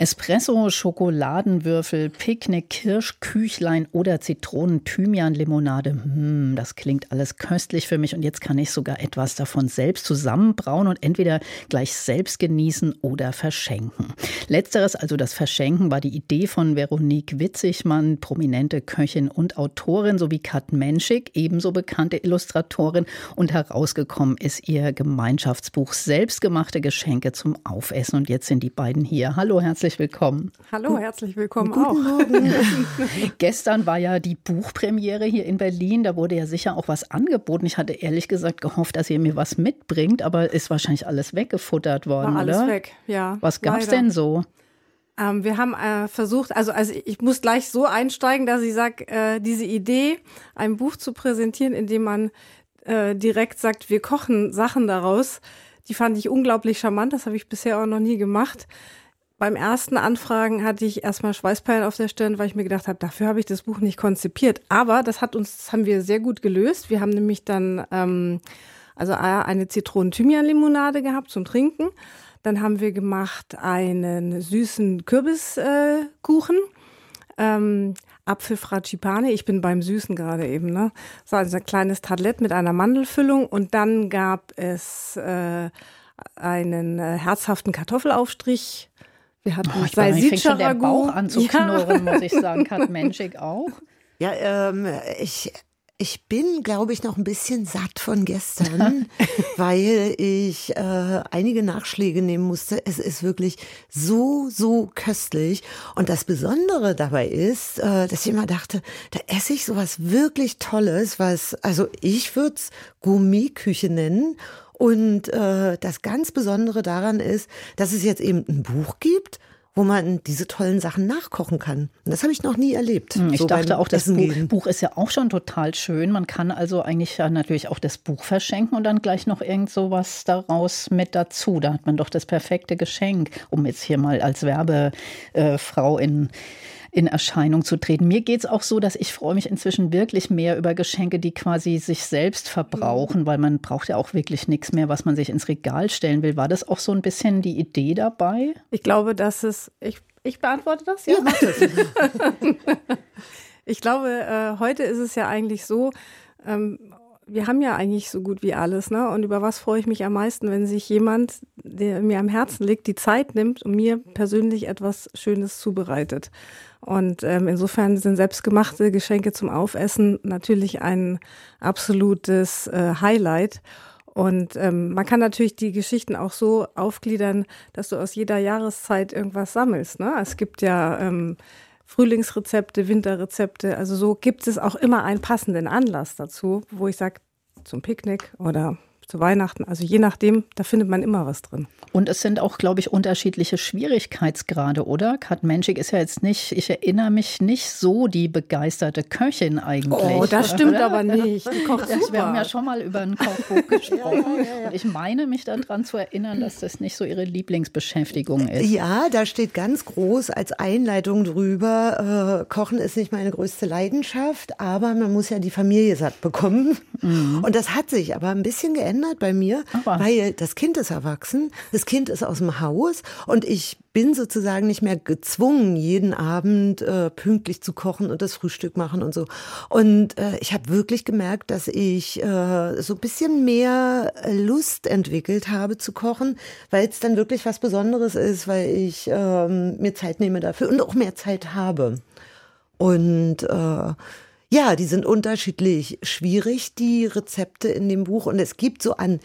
Espresso, Schokoladenwürfel, Picknick, Kirsch, Küchlein oder Zitronen-Thymian-Limonade. Hm, das klingt alles köstlich für mich und jetzt kann ich sogar etwas davon selbst zusammenbrauen und entweder gleich selbst genießen oder verschenken. Letzteres, also das Verschenken, war die Idee von Veronique Witzigmann, prominente Köchin und Autorin, sowie Kat Menschik, ebenso bekannte Illustratorin und herausgekommen ist ihr Gemeinschaftsbuch Selbstgemachte Geschenke zum Aufessen und jetzt sind die beiden hier. Hallo, herzlich herzlich willkommen. Hallo, herzlich willkommen Guten auch. Morgen. Gestern war ja die Buchpremiere hier in Berlin. Da wurde ja sicher auch was angeboten. Ich hatte ehrlich gesagt gehofft, dass ihr mir was mitbringt, aber ist wahrscheinlich alles weggefuttert worden, war alles oder? weg, ja. Was gab es denn so? Ähm, wir haben äh, versucht, also, also ich muss gleich so einsteigen, dass ich sage, äh, diese Idee, ein Buch zu präsentieren, in dem man äh, direkt sagt, wir kochen Sachen daraus, die fand ich unglaublich charmant. Das habe ich bisher auch noch nie gemacht beim ersten Anfragen hatte ich erstmal Schweißperlen auf der Stirn, weil ich mir gedacht habe, dafür habe ich das Buch nicht konzipiert. Aber das hat uns, das haben wir sehr gut gelöst. Wir haben nämlich dann ähm, also eine Zitronen-Thymian-Limonade gehabt zum Trinken. Dann haben wir gemacht einen süßen Kürbiskuchen. Äh, ähm, Apfelfragipane. Ich bin beim Süßen gerade eben, ne? So also ein kleines Tablett mit einer Mandelfüllung. Und dann gab es äh, einen äh, herzhaften Kartoffelaufstrich wir hatten oh, schon der Bauch an zu knurren, ja. muss ich sagen. Kat Menschik auch. Ja, ähm, ich, ich bin, glaube ich, noch ein bisschen satt von gestern, weil ich äh, einige Nachschläge nehmen musste. Es ist wirklich so, so köstlich. Und das Besondere dabei ist, äh, dass ich immer dachte, da esse ich sowas wirklich Tolles, was, also ich würde es Gourmetküche nennen. Und äh, das ganz Besondere daran ist, dass es jetzt eben ein Buch gibt, wo man diese tollen Sachen nachkochen kann. Und das habe ich noch nie erlebt. Hm, ich so dachte auch, das Buch, Buch, ist ja auch schon total schön. Man kann also eigentlich ja natürlich auch das Buch verschenken und dann gleich noch irgend sowas daraus mit dazu. Da hat man doch das perfekte Geschenk, um jetzt hier mal als Werbefrau in in Erscheinung zu treten. Mir geht es auch so, dass ich freue mich inzwischen wirklich mehr über Geschenke, die quasi sich selbst verbrauchen, weil man braucht ja auch wirklich nichts mehr, was man sich ins Regal stellen will. War das auch so ein bisschen die Idee dabei? Ich glaube, dass es, ich, ich beantworte das, ja. ja ich glaube, äh, heute ist es ja eigentlich so, ähm, wir haben ja eigentlich so gut wie alles, ne? Und über was freue ich mich am meisten, wenn sich jemand, der mir am Herzen liegt, die Zeit nimmt und mir persönlich etwas Schönes zubereitet. Und ähm, insofern sind selbstgemachte Geschenke zum Aufessen natürlich ein absolutes äh, Highlight. Und ähm, man kann natürlich die Geschichten auch so aufgliedern, dass du aus jeder Jahreszeit irgendwas sammelst. Ne? Es gibt ja ähm, Frühlingsrezepte, Winterrezepte. Also so gibt es auch immer einen passenden Anlass dazu, wo ich sage, zum Picknick oder zu Weihnachten. Also je nachdem, da findet man immer was drin. Und es sind auch, glaube ich, unterschiedliche Schwierigkeitsgrade, oder? Kat Menschik ist ja jetzt nicht, ich erinnere mich nicht so die begeisterte Köchin eigentlich. Oh, das stimmt oder? aber nicht. Die kocht super. Wir haben ja schon mal über ein Kochbuch gesprochen. ja, ja, ja, Und ich meine mich daran zu erinnern, dass das nicht so ihre Lieblingsbeschäftigung ist. Ja, da steht ganz groß als Einleitung drüber, äh, Kochen ist nicht meine größte Leidenschaft, aber man muss ja die Familie satt bekommen. Mhm. Und das hat sich aber ein bisschen geändert verändert bei mir, Ach, weil das Kind ist erwachsen, das Kind ist aus dem Haus und ich bin sozusagen nicht mehr gezwungen, jeden Abend äh, pünktlich zu kochen und das Frühstück machen und so. Und äh, ich habe wirklich gemerkt, dass ich äh, so ein bisschen mehr Lust entwickelt habe zu kochen, weil es dann wirklich was Besonderes ist, weil ich ähm, mir Zeit nehme dafür und auch mehr Zeit habe. Und äh, ja, die sind unterschiedlich schwierig, die Rezepte in dem Buch. Und es gibt so an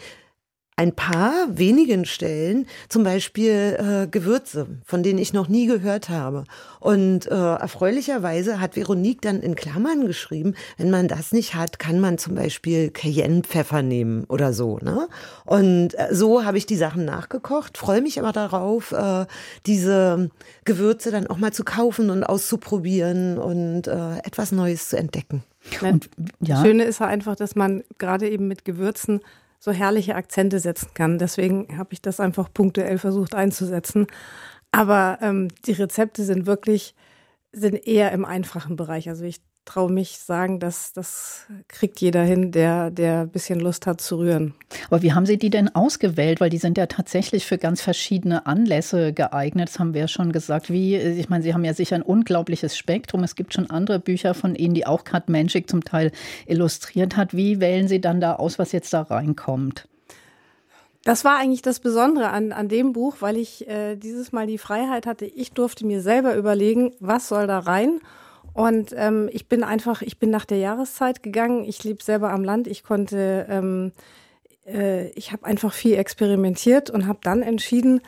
ein paar wenigen Stellen, zum Beispiel äh, Gewürze, von denen ich noch nie gehört habe. Und äh, erfreulicherweise hat Veronique dann in Klammern geschrieben, wenn man das nicht hat, kann man zum Beispiel Cayenne-Pfeffer nehmen oder so. Ne? Und äh, so habe ich die Sachen nachgekocht, freue mich aber darauf, äh, diese Gewürze dann auch mal zu kaufen und auszuprobieren und äh, etwas Neues zu entdecken. Und, ja. Das Schöne ist ja einfach, dass man gerade eben mit Gewürzen so herrliche Akzente setzen kann. Deswegen habe ich das einfach punktuell versucht einzusetzen. Aber ähm, die Rezepte sind wirklich, sind eher im einfachen Bereich. Also ich traue mich sagen, dass das kriegt jeder hin, der der ein bisschen Lust hat zu rühren. Aber wie haben Sie die denn ausgewählt? Weil die sind ja tatsächlich für ganz verschiedene Anlässe geeignet. Das haben wir ja schon gesagt. Wie, ich meine, Sie haben ja sicher ein unglaubliches Spektrum. Es gibt schon andere Bücher von Ihnen, die auch Kat Menschik zum Teil illustriert hat. Wie wählen Sie dann da aus, was jetzt da reinkommt? Das war eigentlich das Besondere an, an dem Buch, weil ich äh, dieses Mal die Freiheit hatte. Ich durfte mir selber überlegen, was soll da rein. Und ähm, ich bin einfach, ich bin nach der Jahreszeit gegangen. Ich lebe selber am Land. Ich konnte, ähm, äh, ich habe einfach viel experimentiert und habe dann entschieden,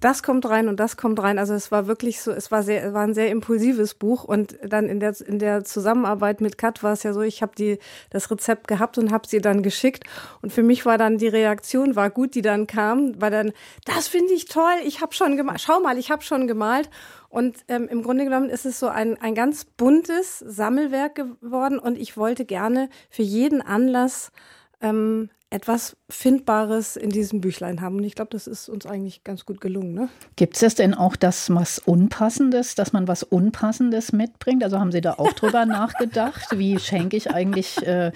das kommt rein und das kommt rein. Also es war wirklich so, es war sehr, war ein sehr impulsives Buch und dann in der in der Zusammenarbeit mit Kat war es ja so, ich habe die das Rezept gehabt und habe sie dann geschickt und für mich war dann die Reaktion war gut, die dann kam, war dann das finde ich toll, ich habe schon gemalt, schau mal, ich habe schon gemalt und ähm, im Grunde genommen ist es so ein ein ganz buntes Sammelwerk geworden und ich wollte gerne für jeden Anlass ähm, etwas Findbares in diesem Büchlein haben. Und ich glaube, das ist uns eigentlich ganz gut gelungen. Ne? Gibt es denn auch das was Unpassendes, dass man was Unpassendes mitbringt? Also haben Sie da auch drüber nachgedacht? Wie schenke ich eigentlich äh,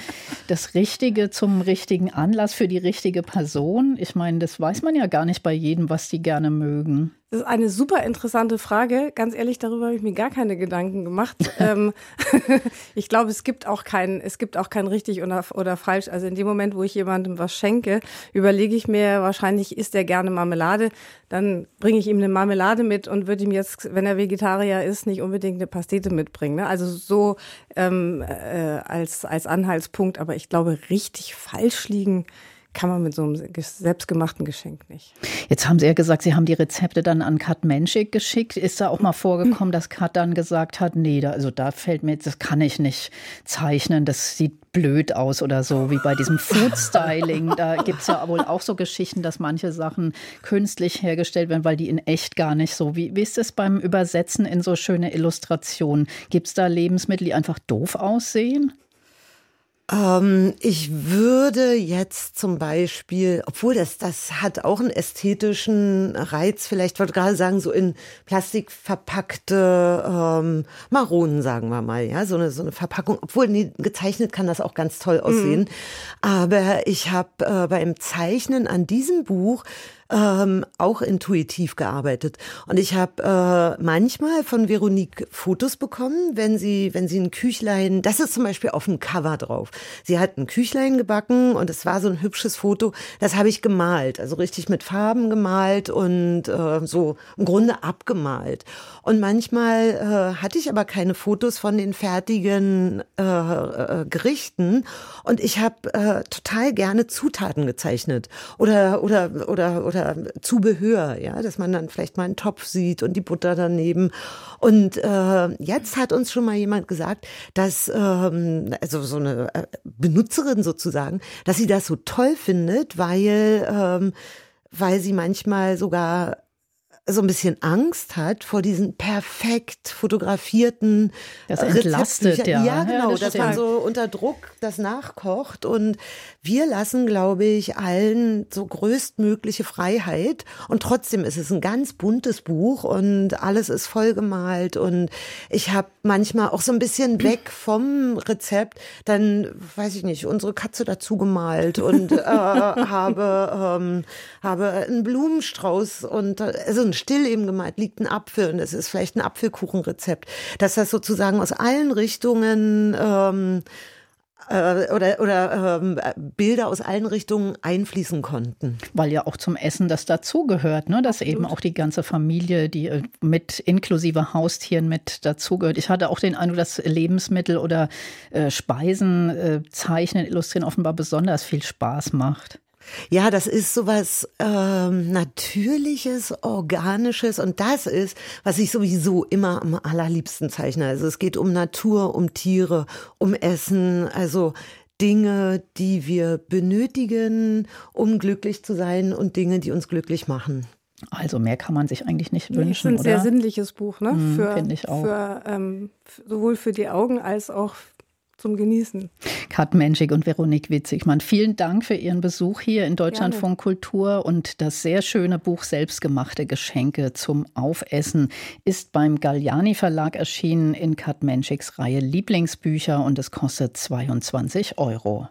das Richtige zum richtigen Anlass für die richtige Person? Ich meine, das weiß man ja gar nicht bei jedem, was die gerne mögen. Das ist eine super interessante Frage. Ganz ehrlich, darüber habe ich mir gar keine Gedanken gemacht. ähm, ich glaube, es gibt auch kein, es gibt auch kein richtig oder, oder falsch. Also in dem Moment, wo ich jemandem was schenke, überlege ich mir, wahrscheinlich isst er gerne Marmelade. Dann bringe ich ihm eine Marmelade mit und würde ihm jetzt, wenn er Vegetarier ist, nicht unbedingt eine Pastete mitbringen. Ne? Also so ähm, äh, als, als Anhaltspunkt. Aber ich glaube, richtig falsch liegen kann man mit so einem selbstgemachten Geschenk nicht. Jetzt haben Sie ja gesagt, Sie haben die Rezepte dann an Kat Menschik geschickt. Ist da auch mal vorgekommen, dass Kat dann gesagt hat, nee, da, also da fällt mir, das kann ich nicht zeichnen, das sieht blöd aus oder so, wie bei diesem Food Styling. Da gibt es ja wohl auch so Geschichten, dass manche Sachen künstlich hergestellt werden, weil die in echt gar nicht so. Wie, wie ist es beim Übersetzen in so schöne Illustrationen? Gibt es da Lebensmittel, die einfach doof aussehen? Ähm, ich würde jetzt zum Beispiel, obwohl das, das hat auch einen ästhetischen Reiz, vielleicht wollte ich gerade sagen, so in Plastik verpackte ähm, Maronen, sagen wir mal, ja, so eine, so eine Verpackung, obwohl nee, gezeichnet kann das auch ganz toll aussehen. Mhm. Aber ich habe äh, beim Zeichnen an diesem Buch ähm, auch intuitiv gearbeitet. Und ich habe äh, manchmal von Veronique Fotos bekommen, wenn sie, wenn sie ein Küchlein, das ist zum Beispiel auf dem Cover drauf. Sie hat ein Küchlein gebacken und es war so ein hübsches Foto. Das habe ich gemalt, also richtig mit Farben gemalt und äh, so im Grunde abgemalt. Und manchmal äh, hatte ich aber keine Fotos von den fertigen äh, äh, Gerichten und ich habe äh, total gerne Zutaten gezeichnet oder oder oder oder Zubehör, ja, dass man dann vielleicht mal einen Topf sieht und die Butter daneben. Und äh, jetzt hat uns schon mal jemand gesagt, dass ähm, also so eine äh, Benutzerin sozusagen, dass sie das so toll findet, weil ähm, weil sie manchmal sogar so ein bisschen Angst hat vor diesen perfekt fotografierten Das entlastet, ja. Ja, genau, ja, das dass man so unter Druck das nachkocht. Und wir lassen, glaube ich, allen so größtmögliche Freiheit. Und trotzdem ist es ein ganz buntes Buch und alles ist vollgemalt. Und ich habe manchmal auch so ein bisschen weg vom Rezept, dann, weiß ich nicht, unsere Katze dazu gemalt und äh, habe, ähm, habe einen Blumenstrauß und also ein still eben gemalt, liegt ein Apfel und es ist vielleicht ein Apfelkuchenrezept, dass das sozusagen aus allen Richtungen ähm, äh, oder, oder ähm, Bilder aus allen Richtungen einfließen konnten. Weil ja auch zum Essen das dazugehört, ne? dass eben auch die ganze Familie, die äh, mit inklusive Haustieren mit dazugehört. Ich hatte auch den Eindruck, dass Lebensmittel oder äh, Speisen äh, zeichnen, illustrieren offenbar besonders viel Spaß macht. Ja, das ist sowas ähm, Natürliches, Organisches und das ist, was ich sowieso immer am allerliebsten zeichne. Also es geht um Natur, um Tiere, um Essen, also Dinge, die wir benötigen, um glücklich zu sein und Dinge, die uns glücklich machen. Also mehr kann man sich eigentlich nicht wünschen. Das ist ein oder? sehr sinnliches Buch, ne? Mm, Finde ich auch. Für, ähm, sowohl für die Augen als auch zum Genießen. Kat Menschig und Veronique Witzigmann, vielen Dank für Ihren Besuch hier in Deutschlandfunk Kultur und das sehr schöne Buch Selbstgemachte Geschenke zum Aufessen ist beim Galliani Verlag erschienen in Kat Menschigs Reihe Lieblingsbücher und es kostet 22 Euro.